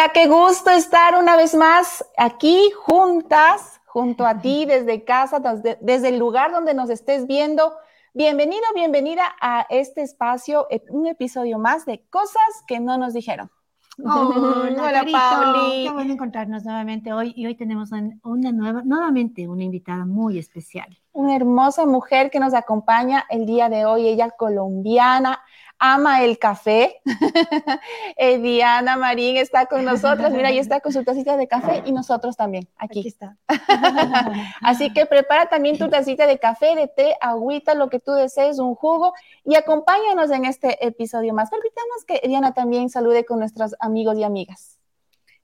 Hola, qué gusto estar una vez más aquí juntas, junto a ti desde casa, desde, el lugar donde nos estés viendo. Bienvenido, bienvenida a este espacio, un episodio más de Cosas que no nos dijeron. Hola, Pauli. Qué bueno encontrarnos nuevamente hoy y hoy tenemos una nueva, nuevamente una invitada muy especial. Una hermosa mujer que nos acompaña el día de hoy, ella colombiana, ama el café. Eh, Diana Marín está con nosotros, mira, ahí está con su tacita de café y nosotros también, aquí. está. Así que prepara también tu tacita de café, de té, agüita, lo que tú desees, un jugo y acompáñanos en este episodio más. Permitamos que Diana también salude con nuestros amigos y amigas.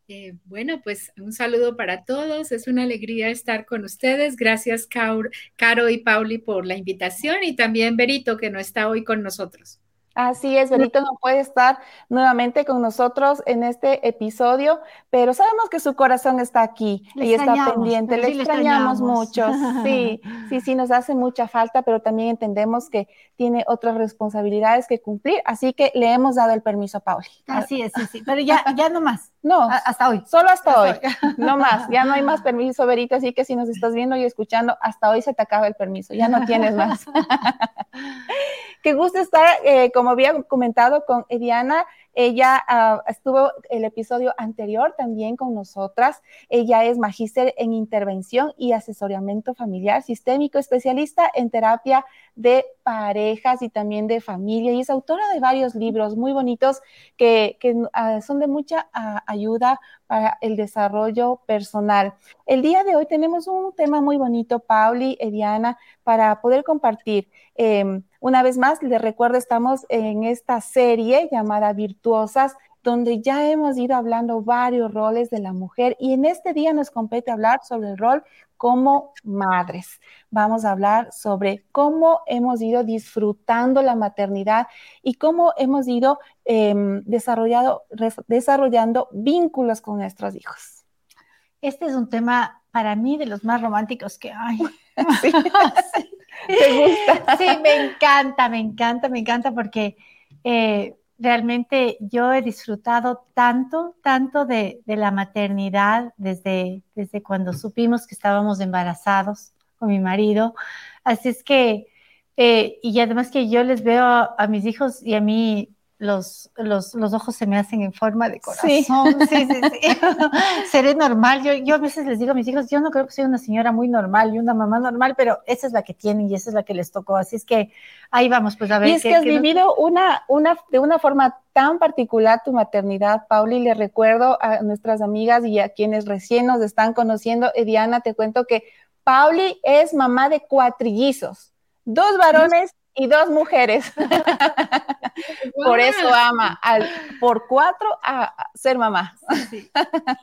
Eh, bueno, pues un saludo para todos. Es una alegría estar con ustedes. Gracias, Caro y Pauli, por la invitación y también Berito, que no está hoy con nosotros. Así es, Benito no puede estar nuevamente con nosotros en este episodio, pero sabemos que su corazón está aquí y está pendiente. Le extrañamos mucho. Sí, sí, sí, nos hace mucha falta, pero también entendemos que tiene otras responsabilidades que cumplir, así que le hemos dado el permiso a Pauli. Así es, sí, sí, pero ya, ya no más. No, hasta hoy. Solo hasta, hoy. No más, ya no hay más permiso, Berito, así que si nos estás viendo y escuchando, hasta hoy se te acaba el permiso, ya no tienes más. Qué gusto estar, eh, como había comentado con Ediana, ella ah, estuvo el episodio anterior también con nosotras. Ella es magíster en intervención y asesoramiento familiar sistémico, especialista en terapia de parejas y también de familia y es autora de varios libros muy bonitos que, ah, son de mucha ah, ayuda para el desarrollo personal. El día de hoy tenemos un tema muy bonito, Pauli, Ediana, para poder compartir. Em, una vez más, les recuerdo, estamos en esta serie llamada Virtuosas, donde ya hemos ido hablando varios roles de la mujer y en este día nos compete hablar sobre el rol como madres. Vamos a hablar sobre cómo hemos ido disfrutando la maternidad y cómo hemos ido em, desarrollando vínculos con nuestros hijos. Este es un tema para mí de los más románticos que hay. ¿Te gusta? Sí, me encanta, me encanta, me encanta porque eh, realmente yo he disfrutado tanto, tanto de, la maternidad desde, desde cuando supimos que estábamos embarazados con mi marido. Así es que, eh, y además que yo les veo a mis hijos y a mí los, los, los, ojos se me hacen en forma de corazón. Sí, sí, sí. Seré normal. Yo, yo a veces les digo a mis hijos, yo no creo que soy una señora muy normal y una mamá normal, pero esa es la que tienen y esa es la que les tocó. Así es que ahí vamos, pues a ver. Y es que has vivido una, una, de una forma tan particular tu maternidad, Pauli. Le recuerdo a nuestras amigas y a quienes recién nos están conociendo. Diana, te cuento que Pauli es mamá de cuatrillizos, dos varones y dos mujeres. Por eso ama al, por cuatro a, ser mamá.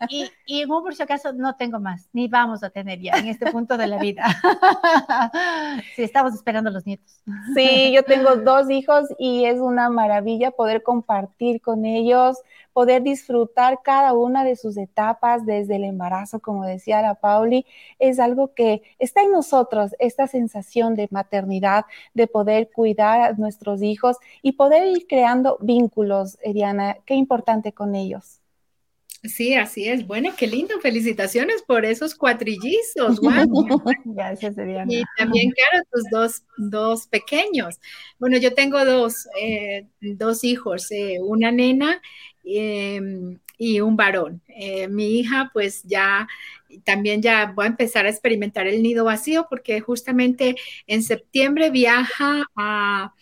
Y, y en por si acaso no tengo más, ni vamos a tener ya en este punto de la vida. Sí, estamos esperando los nietos. Sí, yo tengo dos hijos y es una maravilla poder compartir con ellos, poder disfrutar cada una de sus etapas desde el embarazo, como decía la Pauli, es algo que está en nosotros, esta sensación de maternidad, de poder cuidar a nuestros hijos y poder ir creando vínculos, Eliana, qué importante con ellos. Sí, así es. Bueno, qué lindo. Felicitaciones por esos cuatrillizos. Gracias, Eliana. Y también, claro, tus dos, dos pequeños. Bueno, yo tengo dos, eh, dos hijos, eh, una nena Em, y un varón. Eh, mi hija pues ya también ya voy a empezar a experimentar el nido vacío porque justamente en septiembre viaja a,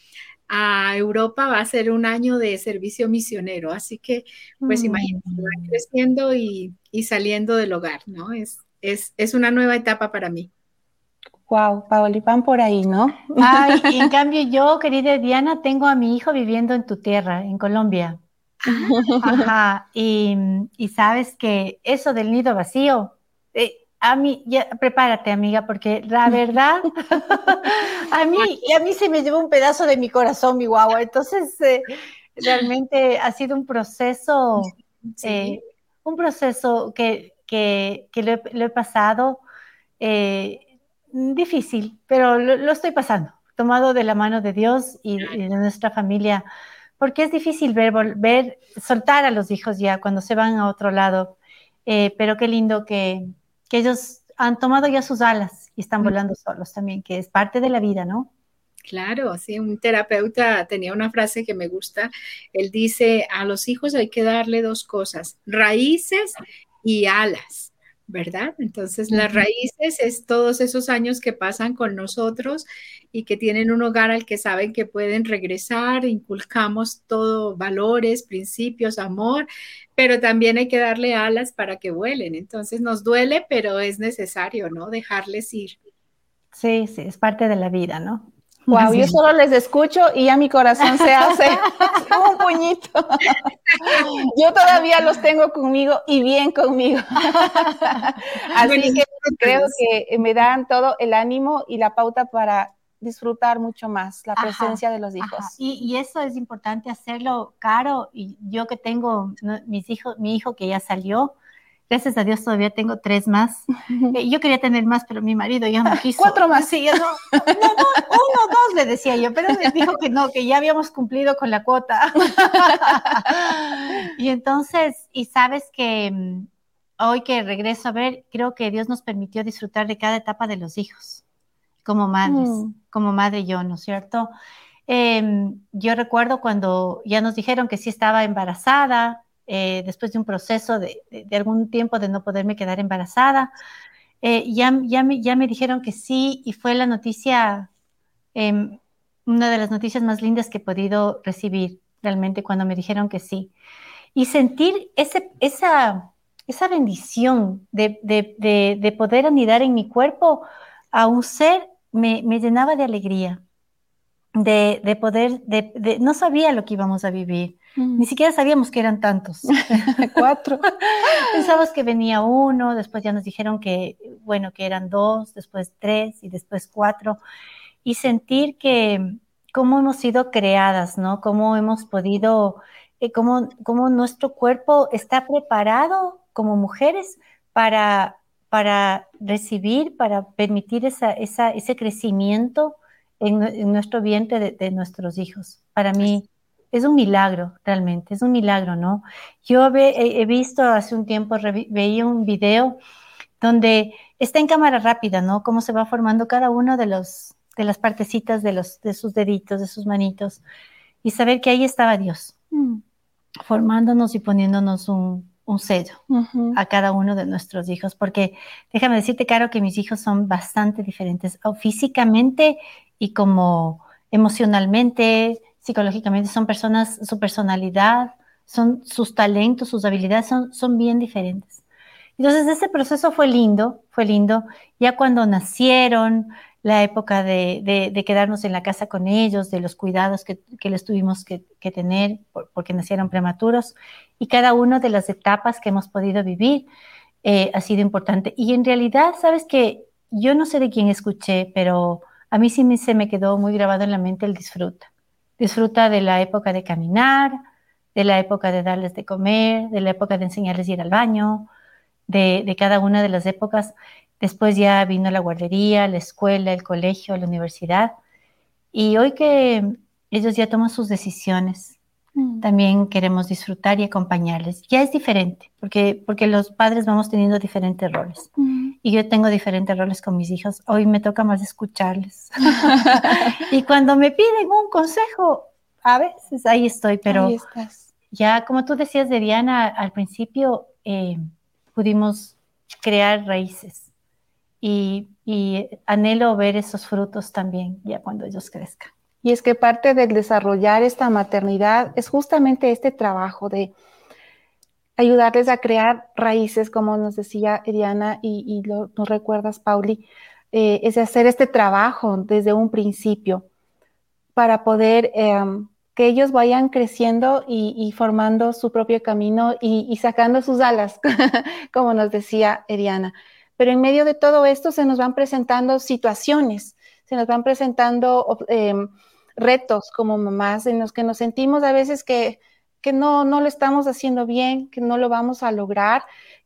Europa, va a ser un año de servicio misionero, así que pues mm. imagínate, va creciendo y, saliendo del hogar, ¿no? Es, es, una nueva etapa para mí. Wow, Paoli, van por ahí, ¿no? Ay, en cambio yo, querida Diana, tengo a mi hijo viviendo en tu tierra, en Colombia. Ajá, y, sabes que eso del nido vacío, eh, a mí, ya, prepárate amiga, porque la verdad, a mí, a mí se me llevó un pedazo de mi corazón, mi guagua, entonces eh, realmente ha sido un proceso, eh, un proceso que, que, lo, he, pasado difícil, pero lo, estoy pasando, tomado de la mano de Dios y de nuestra familia porque es difícil ver, volver, soltar a los hijos ya cuando se van a otro lado. Eh, pero qué lindo que, que ellos han tomado ya sus alas y están volando solos también, que es parte de la vida, ¿no? Claro, sí, un terapeuta tenía una frase que me gusta. Él dice, a los hijos hay que darle dos cosas, raíces y alas. ¿Verdad? Entonces, las raíces es todos esos años que pasan con nosotros y que tienen un hogar al que saben que pueden regresar, inculcamos todo, valores, principios, amor, pero también hay que darle alas para que vuelen. Entonces, nos duele, pero es necesario, ¿no? Dejarles ir. Sí, sí, es parte de la vida, ¿no? Wow, yo solo les escucho y ya mi corazón se hace un puñito. Yo todavía los tengo conmigo y bien conmigo. Así que creo que me dan todo el ánimo y la pauta para disfrutar mucho más la presencia de los hijos. Y, eso es importante hacerlo caro. Y yo que tengo mis hijos, mi hijo que ya salió, Gracias a Dios todavía tengo tres más. Eh, yo quería tener más, pero mi marido ya no quiso. Cuatro más. Sí, no, no, uno, dos le decía yo, pero me dijo que no, que ya habíamos cumplido con la cuota. y entonces, y sabes que mm, hoy que regreso a ver, creo que Dios nos permitió disfrutar de cada etapa de los hijos, como madres, mm. como madre yo, ¿no es cierto? Em, yo recuerdo cuando ya nos dijeron que sí estaba embarazada, eh, después de un proceso de, algún tiempo de no poderme quedar embarazada. Eh, ya, ya, me, ya me dijeron que sí y fue la noticia, em, una de las noticias más lindas que he podido recibir realmente cuando me dijeron que sí. Y sentir ese, esa, esa bendición de, de, de, poder anidar en mi cuerpo a un ser me, me llenaba de alegría, de, poder, de, no sabía lo que íbamos a vivir. Ni siquiera sabíamos que eran tantos. Cuatro. Pensábamos que venía uno, después ya nos dijeron que, bueno, que eran dos, después tres y después cuatro. Y sentir que cómo hemos sido creadas, ¿no? Cómo hemos podido, eh, cómo, cómo, nuestro cuerpo está preparado como mujeres para, para recibir, para permitir esa, esa, ese crecimiento en, nuestro vientre de, de, nuestros hijos. Para mí es un milagro, realmente, es un milagro, ¿no? Yo he, visto hace un tiempo, veía un video donde está en cámara rápida, ¿no? Cómo se va formando cada uno de los de las partecitas de los de sus deditos, de sus manitos y saber que ahí estaba Dios, mm. formándonos y poniéndonos un, un sello a cada uno de nuestros hijos, porque déjame decirte, Caro, que mis hijos son bastante diferentes, físicamente y como emocionalmente, psicológicamente, son personas, su personalidad, son sus talentos, sus habilidades son, son bien diferentes. Entonces ese proceso fue lindo, fue lindo. Ya cuando nacieron, la época de, quedarnos en la casa con ellos, de los cuidados que, les tuvimos que, tener porque nacieron prematuros y cada una de las etapas que hemos podido vivir eh, ha sido importante. Y en realidad, sabes que yo no sé de quién escuché, pero a mí sí me, se me quedó muy grabado en la mente el disfruta. Disfruta de la época de caminar, de la época de darles de comer, de la época de enseñarles a ir al baño, de, de cada una de las épocas. Después ya vino la guardería, la escuela, el colegio, la universidad. Y hoy que ellos ya toman sus decisiones. También queremos disfrutar y acompañarles. Ya es diferente, porque, porque los padres vamos teniendo diferentes roles. Mm y yo tengo diferentes roles con mis hijos. Hoy me toca más escucharles. y cuando me piden un consejo, a veces ahí estoy, pero ya como tú decías de Diana al principio, eh, pudimos crear raíces y, y anhelo ver esos frutos también ya cuando ellos crezcan. Y es que parte del desarrollar esta maternidad es justamente este trabajo de ayudarles a crear raíces, como nos decía Diana y, lo, nos recuerdas, Pauli, eh, es hacer este trabajo desde un principio para poder em, que ellos vayan creciendo y, formando su propio camino y, sacando sus alas, como nos decía Ediana. Pero en medio de todo esto se nos van presentando situaciones, se nos van presentando em, retos como mamás en los que nos sentimos a veces que que no, no lo estamos haciendo bien, que no lo vamos a lograr,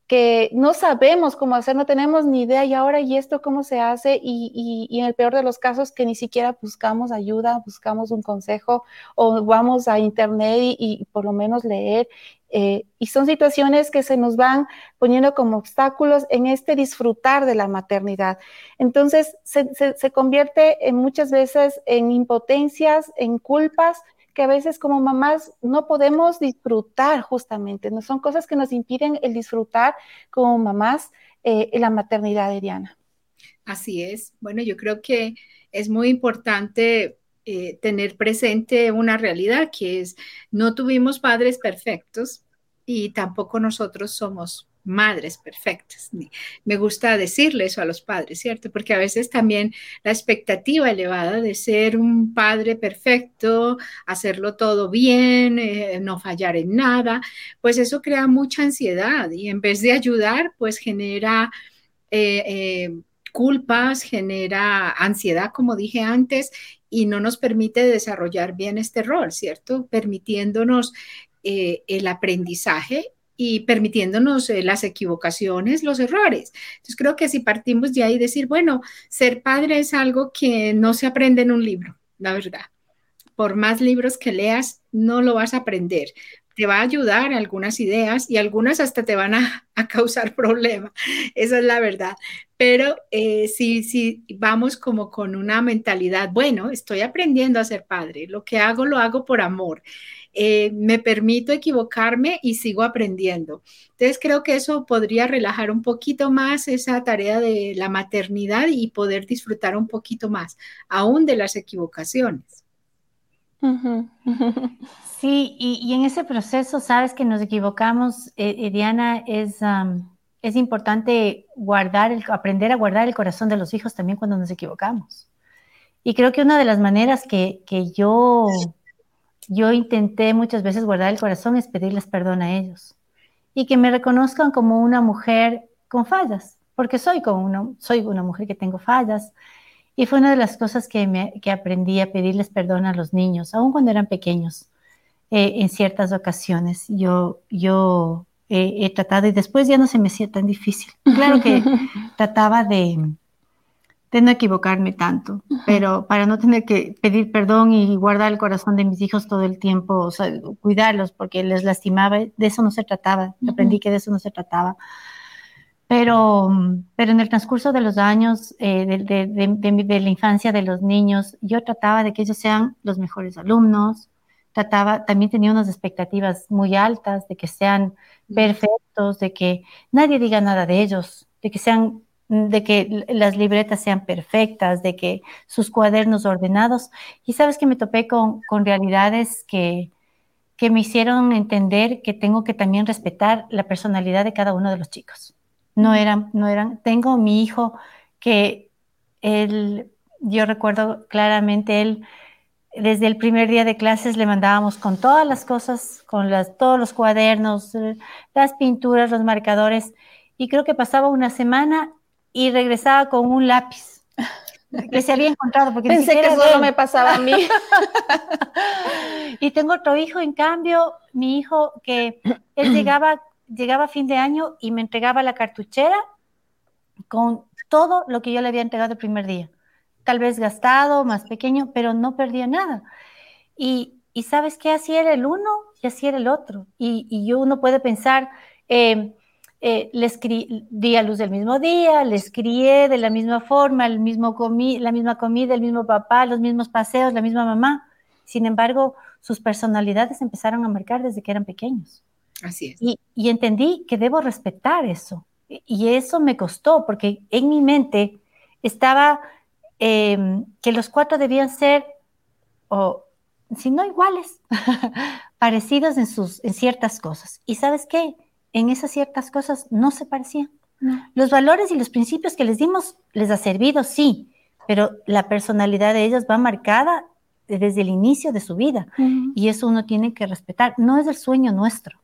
que no sabemos cómo hacer, no tenemos ni idea y ahora y esto cómo se hace y, y, en el peor de los casos que ni siquiera buscamos ayuda, buscamos un consejo o vamos a internet y, por lo menos leer. Eh, y son situaciones que se nos van poniendo como obstáculos en este disfrutar de la maternidad. Entonces se, se, convierte en muchas veces en impotencias, en culpas que a veces como mamás no podemos disfrutar justamente, no son cosas que nos impiden el disfrutar como mamás eh, la maternidad de Diana. Así es. Bueno, yo creo que es muy importante eh, tener presente una realidad que es no tuvimos padres perfectos y tampoco nosotros somos madres perfectas. Me gusta decirle eso a los padres, ¿cierto? Porque a veces también la expectativa elevada de ser un padre perfecto, hacerlo todo bien, eh, no fallar en nada, pues eso crea mucha ansiedad y en vez de ayudar, pues genera... Eh, culpas, genera ansiedad, como dije antes, y no nos permite desarrollar bien este rol, ¿cierto? Permitiéndonos el aprendizaje y permitiéndonos eh, las equivocaciones, los errores. Entonces creo que si partimos de ahí, decir, bueno, ser padre es algo que no se aprende en un libro, la verdad. Por más libros que leas, no lo vas a aprender. Te va a ayudar algunas ideas y algunas hasta te van a, causar problemas. Esa es la verdad. Pero eh, si, si vamos como con una mentalidad, bueno, estoy aprendiendo a ser padre, lo que hago lo hago por amor. Eh, me permito equivocarme y sigo aprendiendo. Entonces creo que eso podría relajar un poquito más esa tarea de la maternidad y poder disfrutar un poquito más, aún de las equivocaciones. Sí, y, en ese proceso, sabes que nos equivocamos, eh, eh, Diana, es, es importante guardar, aprender a guardar el corazón de los hijos también cuando nos equivocamos. Y creo que una de las maneras que, que yo yo intenté muchas veces guardar el corazón es pedirles perdón a ellos y que me reconozcan como una mujer con fallas, porque soy como una, soy una mujer que tengo fallas. Y fue una de las cosas que, me, que aprendí a pedirles perdón a los niños, aun cuando eran pequeños, eh, en ciertas ocasiones. Yo, yo he tratado y después ya no se me hacía tan difícil. Claro que trataba de, de no equivocarme tanto, pero para no tener que pedir perdón y guardar el corazón de mis hijos todo el tiempo, o sea, cuidarlos porque les lastimaba, de eso no se trataba, aprendí que de eso no se trataba. Pero, pero en el transcurso de los años, eh, de, de, la infancia de los niños, yo trataba de que ellos sean los mejores alumnos, trataba, también tenía unas expectativas muy altas de que sean perfectos, de que nadie diga nada de ellos, de que sean de que las libretas sean perfectas, de que sus cuadernos ordenados. Y sabes que me topé con, con realidades que, que me hicieron entender que tengo que también respetar la personalidad de cada uno de los chicos. No eran, no eran, tengo mi hijo que él, yo recuerdo claramente, él, desde el primer día de clases le mandábamos con todas las cosas, con las, todos los cuadernos, las pinturas, los marcadores, y creo que pasaba una semana y regresaba con un lápiz que se había encontrado. Porque Pensé que solo me pasaba a mí. y tengo otro hijo, en cambio, mi hijo que él llegaba, llegaba fin de año y me entregaba la cartuchera con todo lo que yo le había entregado el primer día. Tal vez gastado, más pequeño, pero no perdía nada. Y, sabes qué, así era el uno y así era el otro. Y, y uno puede pensar, eh, eh, les di a luz del mismo día, les crié de la misma forma, el mismo la misma comida, el mismo papá, los mismos paseos, la misma mamá. Sin embargo, sus personalidades empezaron a marcar desde que eran pequeños. Así es. Y, entendí que debo respetar eso. Y eso me costó, porque en mi mente estaba em, que los cuatro debían ser, o si no iguales, parecidos en, sus, en ciertas cosas. ¿Y sabes qué? en esas ciertas cosas no se parecían. Los valores y los principios que les dimos les ha servido, sí, pero la personalidad de ellos va marcada desde el inicio de su vida y eso uno tiene que respetar. No es el sueño nuestro.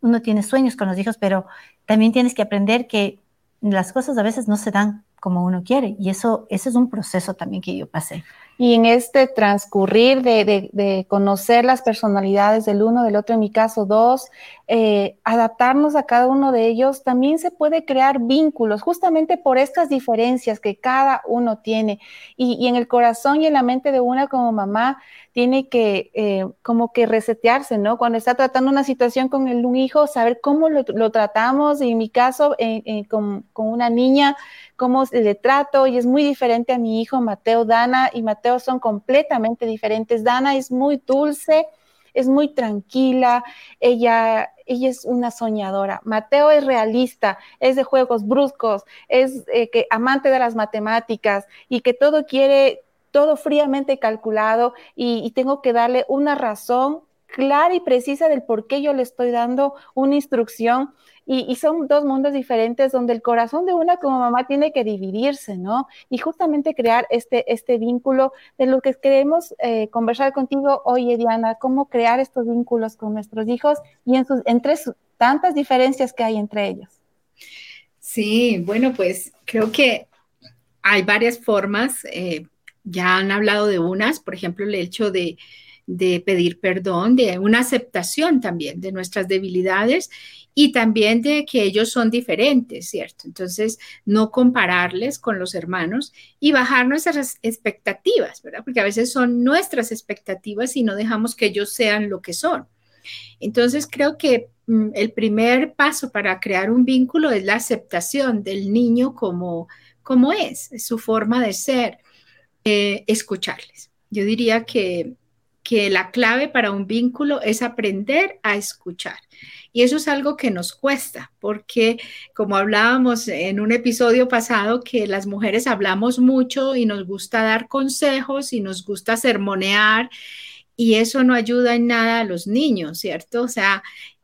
Uno tiene sueños con los hijos, pero también tienes que aprender que las cosas a veces no se dan como uno quiere y eso, eso es un proceso también que yo pasé. Y en este transcurrir de, conocer las personalidades del uno, del otro, en mi caso dos, eh, adaptarnos a cada uno de ellos, también se puede crear vínculos justamente por estas diferencias que cada uno tiene. Y, en el corazón y en la mente de una como mamá tiene que eh, como que resetearse, ¿no? Cuando está tratando una situación con un hijo, saber cómo lo, tratamos, y en mi caso, con, con una niña, cómo le trato y es muy diferente a mi hijo Mateo, Dana y Mateo son completamente diferentes. Dana es muy dulce, es muy tranquila, ella, ella es una soñadora. Mateo es realista, es de juegos bruscos, es eh, que amante de las matemáticas y que todo quiere, todo fríamente calculado y, y tengo que darle una razón clara y precisa del por qué yo le estoy dando una instrucción y, son dos mundos diferentes donde el corazón de una como mamá tiene que dividirse, ¿no? Y justamente crear este, este vínculo de lo que queremos eh, conversar contigo hoy, Diana, cómo crear estos vínculos con nuestros hijos y en sus, entre tantas diferencias que hay entre ellos. Sí, bueno, pues creo que hay varias formas. Eh, ya han hablado de unas, por ejemplo, el hecho de de pedir perdón, de una aceptación también de nuestras debilidades y también de que ellos son diferentes, ¿cierto? Entonces, no compararles con los hermanos y bajar nuestras expectativas, ¿verdad? Porque a veces son nuestras expectativas y no dejamos que ellos sean lo que son. Entonces, creo que mm, el primer paso para crear un vínculo es la aceptación del niño como, como es, su forma de ser, eh, escucharles. Yo diría que que la clave para un vínculo es aprender a escuchar. Y eso es algo que nos cuesta, porque como hablábamos en un episodio pasado, que las mujeres hablamos mucho y nos gusta dar consejos y nos gusta sermonear, y eso no ayuda en nada a los niños, ¿cierto? O sea,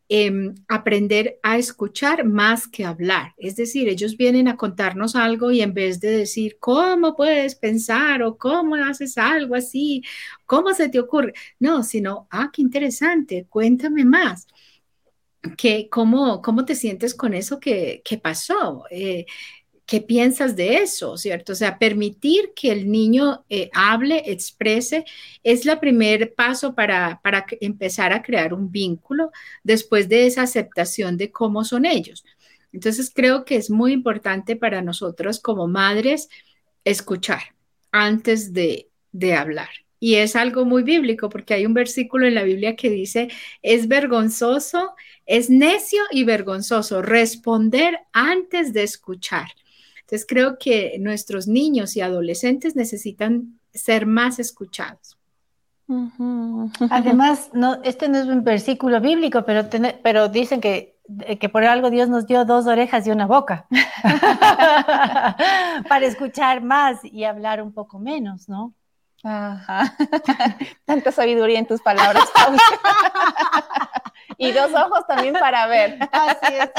Em, aprender a escuchar más que hablar. Es decir, ellos vienen a contarnos algo y en vez de decir, ¿cómo puedes pensar o cómo haces algo así? ¿Cómo se te ocurre? No, sino, ah, qué interesante, cuéntame más. ¿Qué, cómo, ¿Cómo te sientes con eso que, que pasó? Eh, ¿Qué piensas de eso, cierto? O sea, permitir que el niño eh, hable, exprese, es el primer paso para, para empezar a crear un vínculo después de esa aceptación de cómo son ellos. Entonces, creo que es muy importante para nosotros como madres escuchar antes de, de hablar. Y es algo muy bíblico porque hay un versículo en la Biblia que dice, es vergonzoso, es necio y vergonzoso responder antes de escuchar. Entonces creo que nuestros niños y adolescentes necesitan ser más escuchados. Además, no, este no es un versículo bíblico, pero, pero dicen que, que por algo Dios nos dio dos orejas y una boca para escuchar más y hablar un poco menos, ¿no? Ajá. Tanta sabiduría en tus palabras. y dos ojos también para ver. Así es.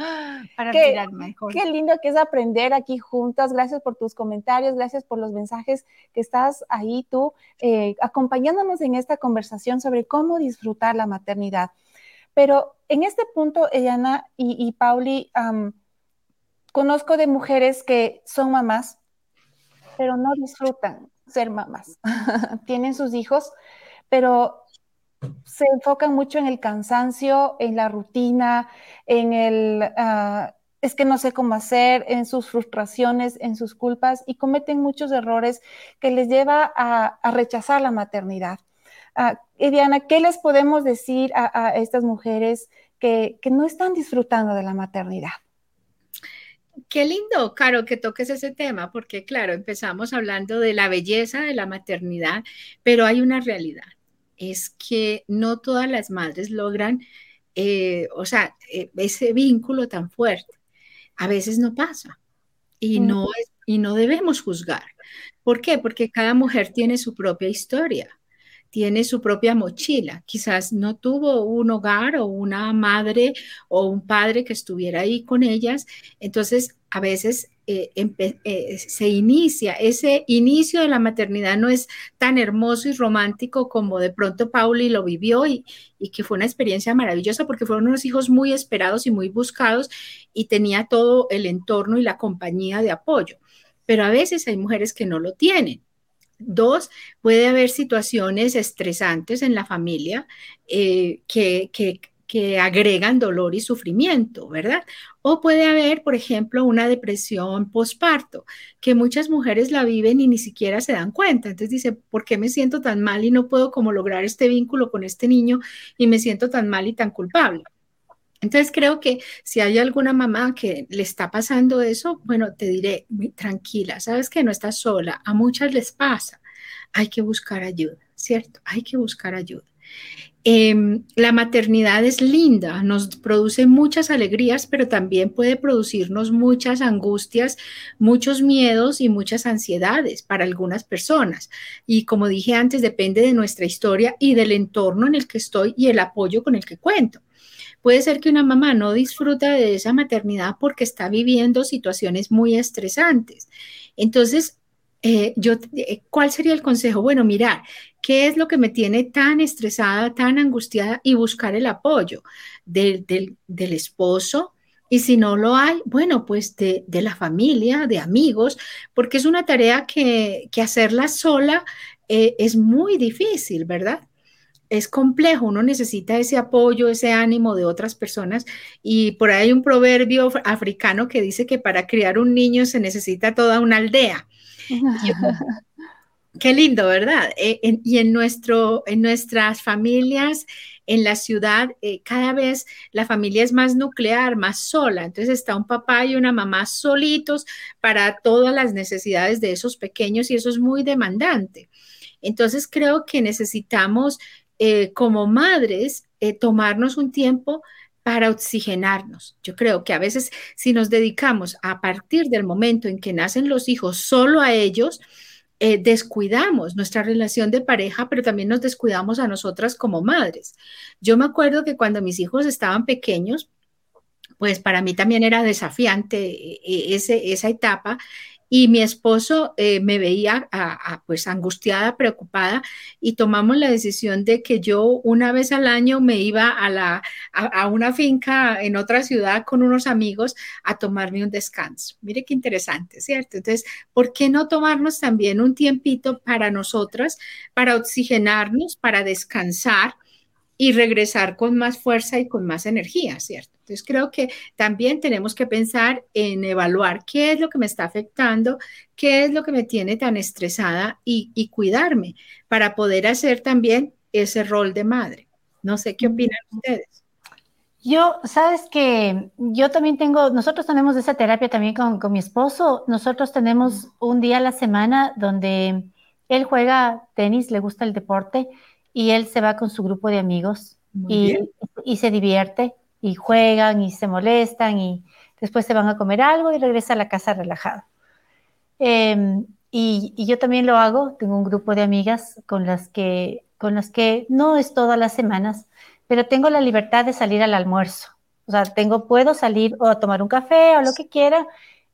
para qué, mirar mejor. Qué lindo que es aprender aquí juntas. Gracias por tus comentarios, gracias por los mensajes que estás ahí tú eh, acompañándonos en esta conversación sobre cómo disfrutar la maternidad. Pero en este punto, Eliana y, Pauli, conozco de mujeres que son mamás, pero no disfrutan ser mamás. Tienen sus hijos, pero se enfocan mucho en el cansancio, en la rutina, en el, ah, es que no sé cómo hacer, en sus frustraciones, en sus culpas y cometen muchos errores que les lleva a, rechazar la maternidad. Uh, ¿qué les podemos decir a, estas mujeres que, que no están disfrutando de la maternidad? Qué lindo, Caro, que toques ese tema, porque claro, empezamos hablando de la belleza de la maternidad, pero hay una realidad es que no todas las madres logran, eh, o sea, eh, ese vínculo tan fuerte. A veces no pasa y no, y no debemos juzgar. ¿Por qué? Porque cada mujer tiene su propia historia tiene su propia mochila. Quizás no tuvo un hogar o una madre o un padre que estuviera ahí con ellas. Entonces, a veces eh, eh, se inicia, ese inicio de la maternidad no es tan hermoso y romántico como de pronto Pauli lo vivió y, y que fue una experiencia maravillosa porque fueron unos hijos muy esperados y muy buscados y tenía todo el entorno y la compañía de apoyo. Pero a veces hay mujeres que no lo tienen dos, puede haber situaciones estresantes en la familia eh, que, que, que agregan dolor y sufrimiento, ¿verdad? O puede haber, por ejemplo, una depresión postparto, que muchas mujeres la viven y ni siquiera se dan cuenta. Entonces dice, ¿por qué me siento tan mal y no puedo como lograr este vínculo con este niño y me siento tan mal y tan culpable? Entonces creo que si hay alguna mamá que le está pasando eso, bueno, te diré, tranquila, sabes que no estás sola, a muchas les pasa, hay que buscar ayuda, ¿cierto? Hay que buscar ayuda. Em, la maternidad es linda, nos produce muchas alegrías, pero también puede producirnos muchas angustias, muchos miedos y muchas ansiedades para algunas personas. Y como dije antes, depende de nuestra historia y del entorno en el que estoy y el apoyo con el que cuento. Puede ser que una mamá no disfruta de esa maternidad porque está viviendo situaciones muy estresantes. Entonces, eh, yo, eh, ¿cuál sería el consejo? Bueno, mirar, ¿qué es lo que me tiene tan estresada, tan angustiada? Y buscar el apoyo del, esposo. Y si no lo hay, bueno, pues de, la familia, de amigos, porque es una tarea que, hacerla sola eh, es muy difícil, ¿verdad? es complejo, uno necesita ese apoyo, ese ánimo de otras personas. Y por ahí hay un proverbio africano que dice que para criar un niño se necesita toda una aldea. Qué lindo, ¿verdad? Eh, y en, nuestro, en nuestras familias, en la ciudad, eh, cada vez la familia es más nuclear, más sola. Entonces está un papá y una mamá solitos para todas las necesidades de esos pequeños y eso es muy demandante. Entonces creo que necesitamos eh, como madres tomarnos un tiempo para oxigenarnos. Yo creo que a veces si nos dedicamos a partir del momento en que nacen los hijos solo a ellos, eh, descuidamos nuestra relación de pareja, pero también nos descuidamos a nosotras como madres. Yo me acuerdo que cuando mis hijos estaban pequeños, pues para mí también era desafiante eh, ese, esa etapa y mi esposo eh, me veía pues angustiada, preocupada y tomamos la decisión de que yo una vez al año me iba a, la, a, una finca en otra ciudad con unos amigos a tomarme un descanso. Mire qué interesante, ¿cierto? Entonces, ¿por qué no tomarnos también un tiempito para nosotras, para oxigenarnos, para descansar? y regresar con más fuerza y con más energía, ¿cierto? Entonces creo que también tenemos que pensar en evaluar qué es lo que me está afectando, qué es lo que me tiene tan estresada y, cuidarme para poder hacer también ese rol de madre. No sé qué opinan ustedes. Yo, sabes que yo también tengo, nosotros tenemos esa terapia también con, con mi esposo. Nosotros tenemos un día a la semana donde él juega tenis, le gusta el deporte y él se va con su grupo de amigos y, se divierte y juegan y se molestan y después se van a comer algo y regresa a la casa relajado. Em, y, yo también lo hago, tengo un grupo de amigas con las que, con las que no es todas las semanas, pero tengo la libertad de salir al almuerzo. O sea, tengo, puedo salir o tomar un café o lo que quiera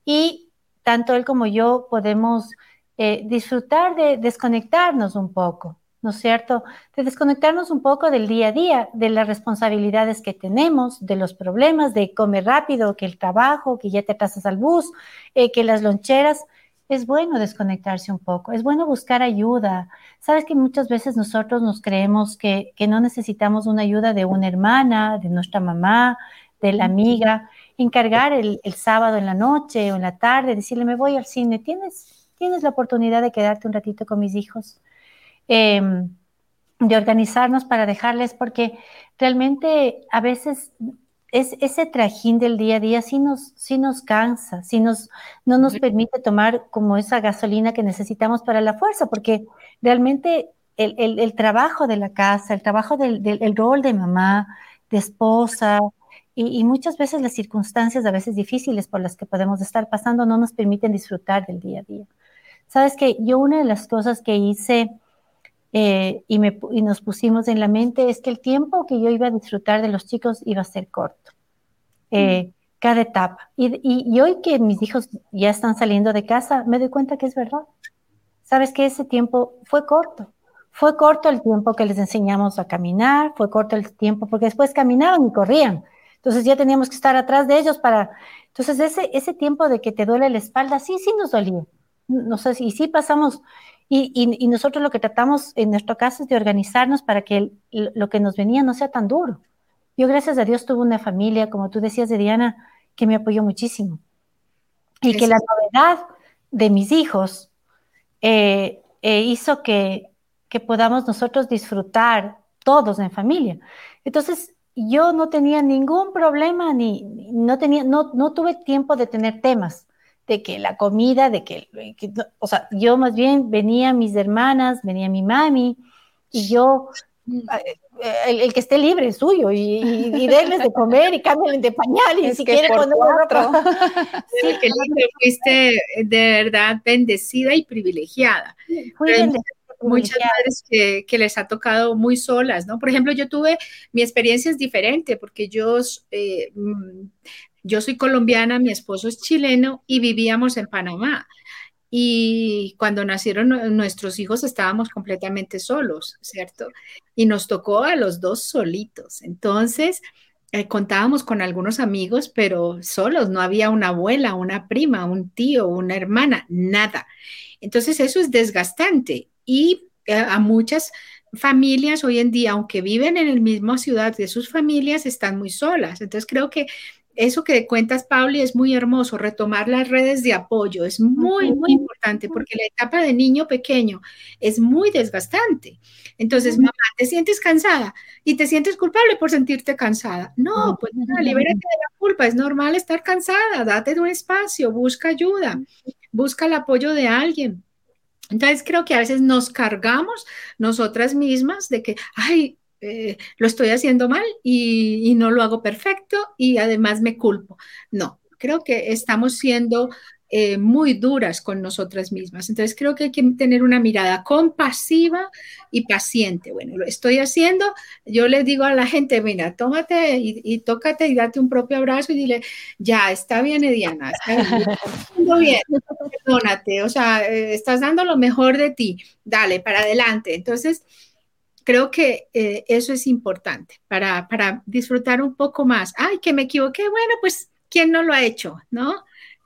y tanto él como yo podemos eh, disfrutar de desconectarnos un poco. ¿No es cierto? De desconectarnos un poco del día a día, de las responsabilidades que tenemos, de los problemas, de comer rápido, que el trabajo, que ya te pasas al bus, eh, que las loncheras. Es bueno desconectarse un poco, es bueno buscar ayuda. Sabes que muchas veces nosotros nos creemos que, que no necesitamos una ayuda de una hermana, de nuestra mamá, de la amiga, encargar el, el sábado en la noche o en la tarde, decirle, me voy al cine, ¿tienes, tienes la oportunidad de quedarte un ratito con mis hijos? Em, de organizarnos para dejarles, porque realmente a veces es, ese trajín del día a día sí nos, sí nos cansa, sí nos, no nos permite tomar como esa gasolina que necesitamos para la fuerza, porque realmente el, trabajo de la casa, el trabajo del, rol de mamá, de esposa, y, y, muchas veces las circunstancias a veces difíciles por las que podemos estar pasando no nos permiten disfrutar del día a día. Sabes que yo una de las cosas que hice eh, y, me, y, nos pusimos en la mente es que el tiempo que yo iba a disfrutar de los chicos iba a ser corto, eh, cada etapa. Y, y, hoy que mis hijos ya están saliendo de casa, me doy cuenta que es verdad. Sabes que ese tiempo fue corto. Fue corto el tiempo que les enseñamos a caminar, fue corto el tiempo porque después caminaban y corrían. Entonces ya teníamos que estar atrás de ellos para... Entonces ese, ese tiempo de que te duele la espalda, sí, sí nos dolía. No sé si sí pasamos Y, nosotros lo que tratamos en nuestro caso es de organizarnos para que lo que nos venía no sea tan duro. Yo, gracias a Dios, tuve una familia, como tú decías de Diana, que me apoyó muchísimo. Y que la novedad de mis hijos eh, eh, hizo que, que podamos nosotros disfrutar todos en familia. Entonces, yo no tenía ningún problema, ni no tenía, no, no tuve tiempo de tener temas de que la comida, de que, o sea, yo más bien venía mis hermanas, venía mi mami, y yo, mm. eh, el, que esté libre es suyo, y, y, de comer y cámbienle de pañal, y si quiere poner otro. sí, que fuiste de verdad bendecida y privilegiada. Fui bendecida muchas madres que, les ha tocado muy solas, ¿no? Por ejemplo, yo tuve, mi experiencia es diferente porque yo, eh, mm, yo soy colombiana, mi esposo es chileno y vivíamos en Panamá. Y cuando nacieron nuestros hijos estábamos completamente solos, ¿cierto? Y nos tocó a los dos solitos. Entonces, eh, contábamos con algunos amigos, pero solos, no había una abuela, una prima, un tío, una hermana, nada. Entonces, eso es desgastante y eh, a muchas familias hoy en día, aunque viven en la misma ciudad de sus familias, están muy solas. Entonces creo que eso que cuentas, Pauli, es muy hermoso, retomar las redes de apoyo, es muy, muy importante porque la etapa de niño pequeño es muy desgastante. Entonces, mamá, ¿te sientes cansada? Y te sientes culpable por sentirte cansada. No, pues no, libérate de la culpa, es normal estar cansada, date un espacio, busca ayuda, busca el apoyo de alguien. Entonces creo que a veces nos cargamos nosotras mismas de que, ay, eh, lo estoy haciendo mal y, y, no lo hago perfecto y además me culpo. No, creo que estamos siendo eh, muy duras con nosotras mismas. Entonces creo que hay que tener una mirada compasiva y paciente. Bueno, lo estoy haciendo. Yo le digo a la gente, mira, tómate y, tócate y date un propio abrazo y dile, ya, está bien, Ediana, está bien, perdónate, o sea, eh, estás dando lo mejor de ti, dale, para adelante. Entonces, creo que eh, eso es importante para, para disfrutar un poco más. Ay, que me equivoqué, bueno, pues, ¿quién no lo ha hecho? ¿No?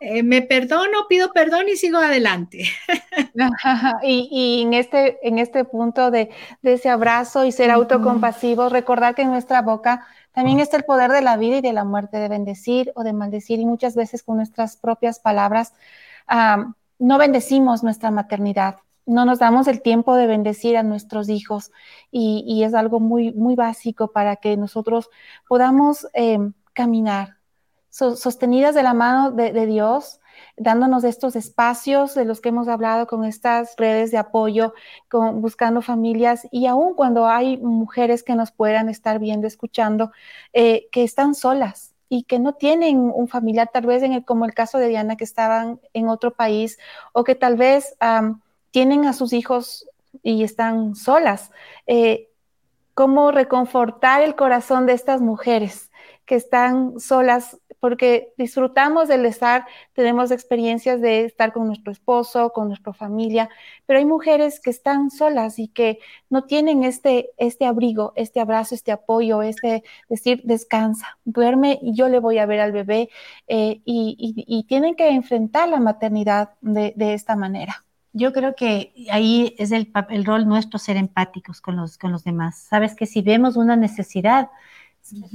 Eh, me perdono, pido perdón y sigo adelante. y, en, este, en este punto de, ese abrazo y ser autocompasivo, recordar que en nuestra boca también está el poder de la vida y de la muerte, de bendecir o de maldecir, y muchas veces con nuestras propias palabras no bendecimos nuestra maternidad, no nos damos el tiempo de bendecir a nuestros hijos, y, es algo muy, muy básico para que nosotros podamos eh, caminar sostenidas de la mano de, Dios, dándonos estos espacios de los que hemos hablado con estas redes de apoyo, buscando familias y aún cuando hay mujeres que nos puedan estar viendo, escuchando, eh, que están solas y que no tienen un familiar, tal vez en el, como el caso de Diana, que estaban en otro país o que tal vez tienen a sus hijos y están solas. Eh, ¿Cómo reconfortar el corazón de estas mujeres que están solas porque disfrutamos del estar, tenemos experiencias de estar con nuestro esposo, con nuestra familia, pero hay mujeres que están solas y que no tienen este, este abrigo, este abrazo, este apoyo, este decir, descansa, duerme y yo le voy a ver al bebé eh, y, tienen que enfrentar la maternidad de, esta manera. Yo creo que ahí es el, el, rol nuestro ser empáticos con los, con los demás. Sabes que si vemos una necesidad,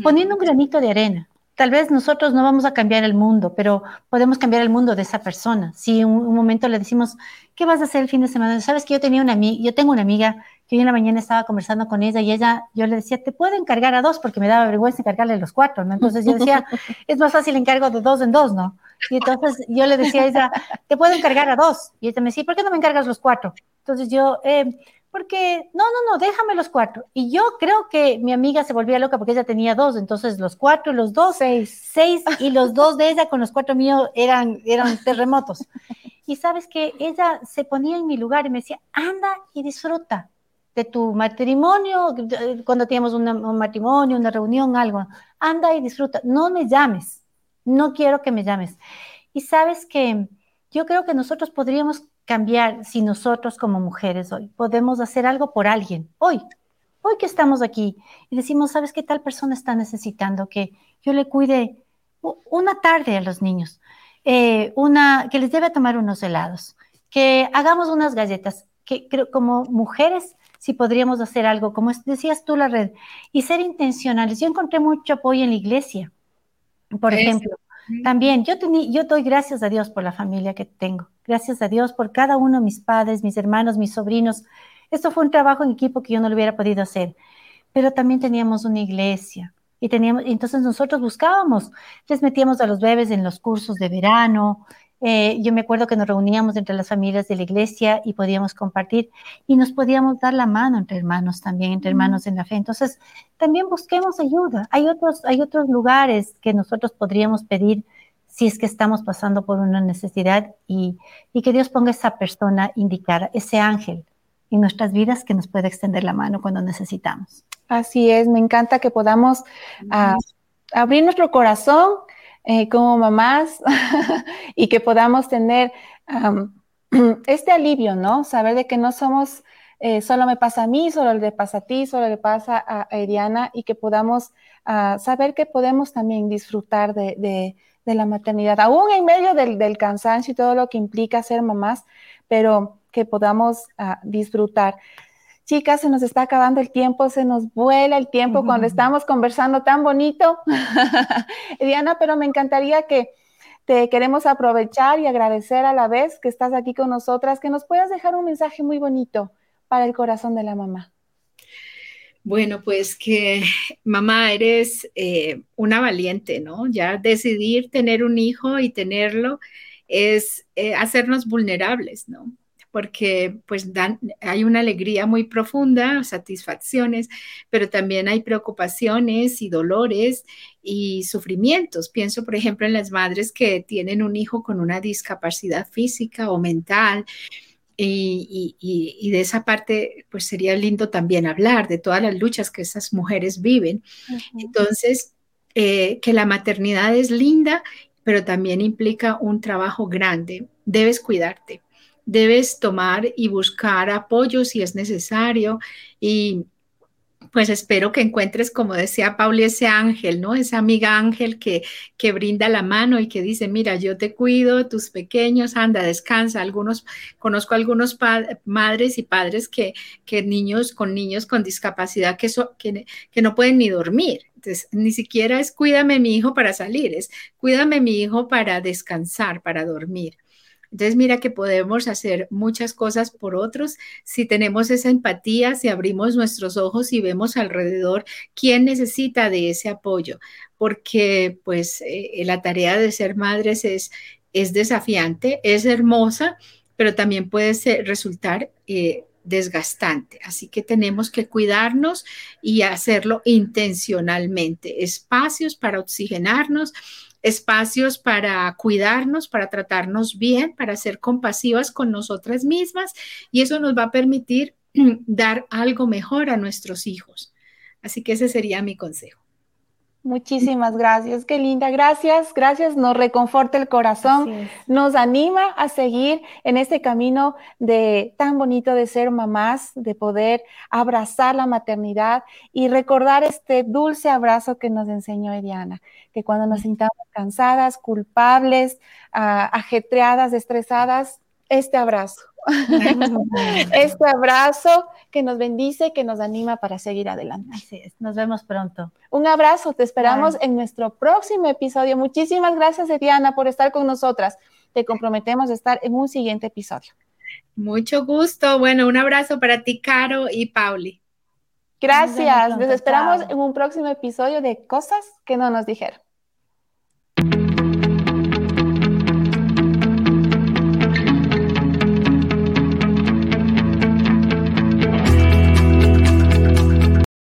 poniendo un granito de arena, tal vez nosotros no vamos a cambiar el mundo, pero podemos cambiar el mundo de esa persona. Si un, un momento le decimos, ¿qué vas a hacer el fin de semana? Sabes que yo tenía una amiga, yo tengo una amiga que hoy en la mañana estaba conversando con ella y ella, yo le decía, te puedo encargar a dos porque me daba vergüenza encargarle los cuatro, ¿no? Entonces yo decía, es más fácil encargo de dos en dos, ¿no? Y entonces yo le decía a ella, te puedo encargar a dos. Y ella me decía, ¿por qué no me encargas los cuatro? Entonces yo, eh, porque no, no, no, déjame los cuatro. Y yo creo que mi amiga se volvía loca porque ella tenía dos, entonces los cuatro, los dos, seis, seis y los dos de ella con los cuatro míos eran, eran terremotos. Y sabes que ella se ponía en mi lugar y me decía, anda y disfruta de tu matrimonio, cuando teníamos un matrimonio, una reunión, algo, anda y disfruta, no me llames, no quiero que me llames. Y sabes que yo creo que nosotros podríamos cambiar si nosotros como mujeres hoy podemos hacer algo por alguien, hoy, hoy que estamos aquí y decimos, ¿sabes qué tal persona está necesitando que yo le cuide una tarde a los niños? Eh, una, que les debe tomar unos helados, que hagamos unas galletas. que creo como mujeres si podríamos hacer algo, como decías tú, la red, y ser intencionales. Yo encontré mucho apoyo en la iglesia, por ejemplo. También, yo, yo doy gracias a Dios por la familia que tengo. Gracias a Dios por cada uno de mis padres, mis hermanos, mis sobrinos. Esto fue un trabajo en equipo que yo no lo hubiera podido hacer. Pero también teníamos una iglesia, y teníamos, entonces nosotros buscábamos, les metíamos a los bebés en los cursos de verano, eh, yo me acuerdo que nos reuníamos entre las familias de la iglesia y podíamos compartir y nos podíamos dar la mano entre hermanos también, entre hermanos en la fe. Entonces, también busquemos ayuda. Hay otros, hay otros lugares que nosotros podríamos pedir si es que estamos pasando por una necesidad y, y que Dios ponga esa persona indicada, ese ángel en nuestras vidas que nos puede extender la mano cuando necesitamos. Así es, me encanta que podamos ah, abrir nuestro corazón eh, como mamás y que podamos tener este alivio, ¿no? Saber de que no somos, eh, solo me pasa a mí, solo le pasa a ti, solo le pasa a, Eliana y que podamos ah, saber que podemos también disfrutar de, la maternidad, aún en medio del, cansancio y todo lo que implica ser mamás, pero que podamos ah, disfrutar. Chicas, se nos está acabando el tiempo, se nos vuela el tiempo cuando estamos conversando tan bonito. Diana, pero me encantaría que te queremos aprovechar y agradecer a la vez que estás aquí con nosotras, que nos puedas dejar un mensaje muy bonito para el corazón de la mamá. Bueno, pues que mamá, eres eh, una valiente, ¿no? Ya decidir tener un hijo y tenerlo es eh, hacernos vulnerables, ¿no? Porque pues dan, hay una alegría muy profunda, satisfacciones, pero también hay preocupaciones y dolores y sufrimientos. Pienso, por ejemplo, en las madres que tienen un hijo con una discapacidad física o mental. Y, de esa parte, pues sería lindo también hablar de todas las luchas que esas mujeres viven. Entonces, eh, que la maternidad es linda, pero también implica un trabajo grande. Debes cuidarte, debes tomar y buscar apoyo si es necesario y pues espero que encuentres, como decía Pauli, ese ángel, ¿no? Esa amiga ángel que, que brinda la mano y que dice, mira, yo te cuido, tus pequeños, anda, descansa. Algunos, conozco algunos madres y padres que, que niños con niños con discapacidad que, que, que no pueden ni dormir. Entonces, ni siquiera es cuídame mi hijo para salir, es cuídame mi hijo para descansar, para dormir. Entonces, mira que podemos hacer muchas cosas por otros si tenemos esa empatía, si abrimos nuestros ojos y vemos alrededor quién necesita de ese apoyo, porque pues eh, la tarea de ser madres es, es desafiante, es hermosa, pero también puede resultar... Eh, desgastante. Así que tenemos que cuidarnos y hacerlo intencionalmente. Espacios para oxigenarnos, espacios para cuidarnos, para tratarnos bien, para ser compasivas con nosotras mismas y eso nos va a permitir dar algo mejor a nuestros hijos. Así que ese sería mi consejo. Muchísimas gracias, qué linda, gracias, gracias, nos reconforta el corazón, nos anima a seguir en este camino de tan bonito de ser mamás, de poder abrazar la maternidad y recordar este dulce abrazo que nos enseñó Ediana, que cuando nos sintamos cansadas, culpables, ah, ajetreadas, estresadas, este abrazo este abrazo que nos bendice, que nos anima para seguir adelante. Así es, nos vemos pronto. Un abrazo, te esperamos en nuestro próximo episodio. Muchísimas gracias, Diana, por estar con nosotras. Te comprometemos a estar en un siguiente episodio. Mucho gusto. Bueno, un abrazo para ti, Caro y Pauli. Gracias. Les esperamos en un próximo episodio de Cosas que no nos dijeron.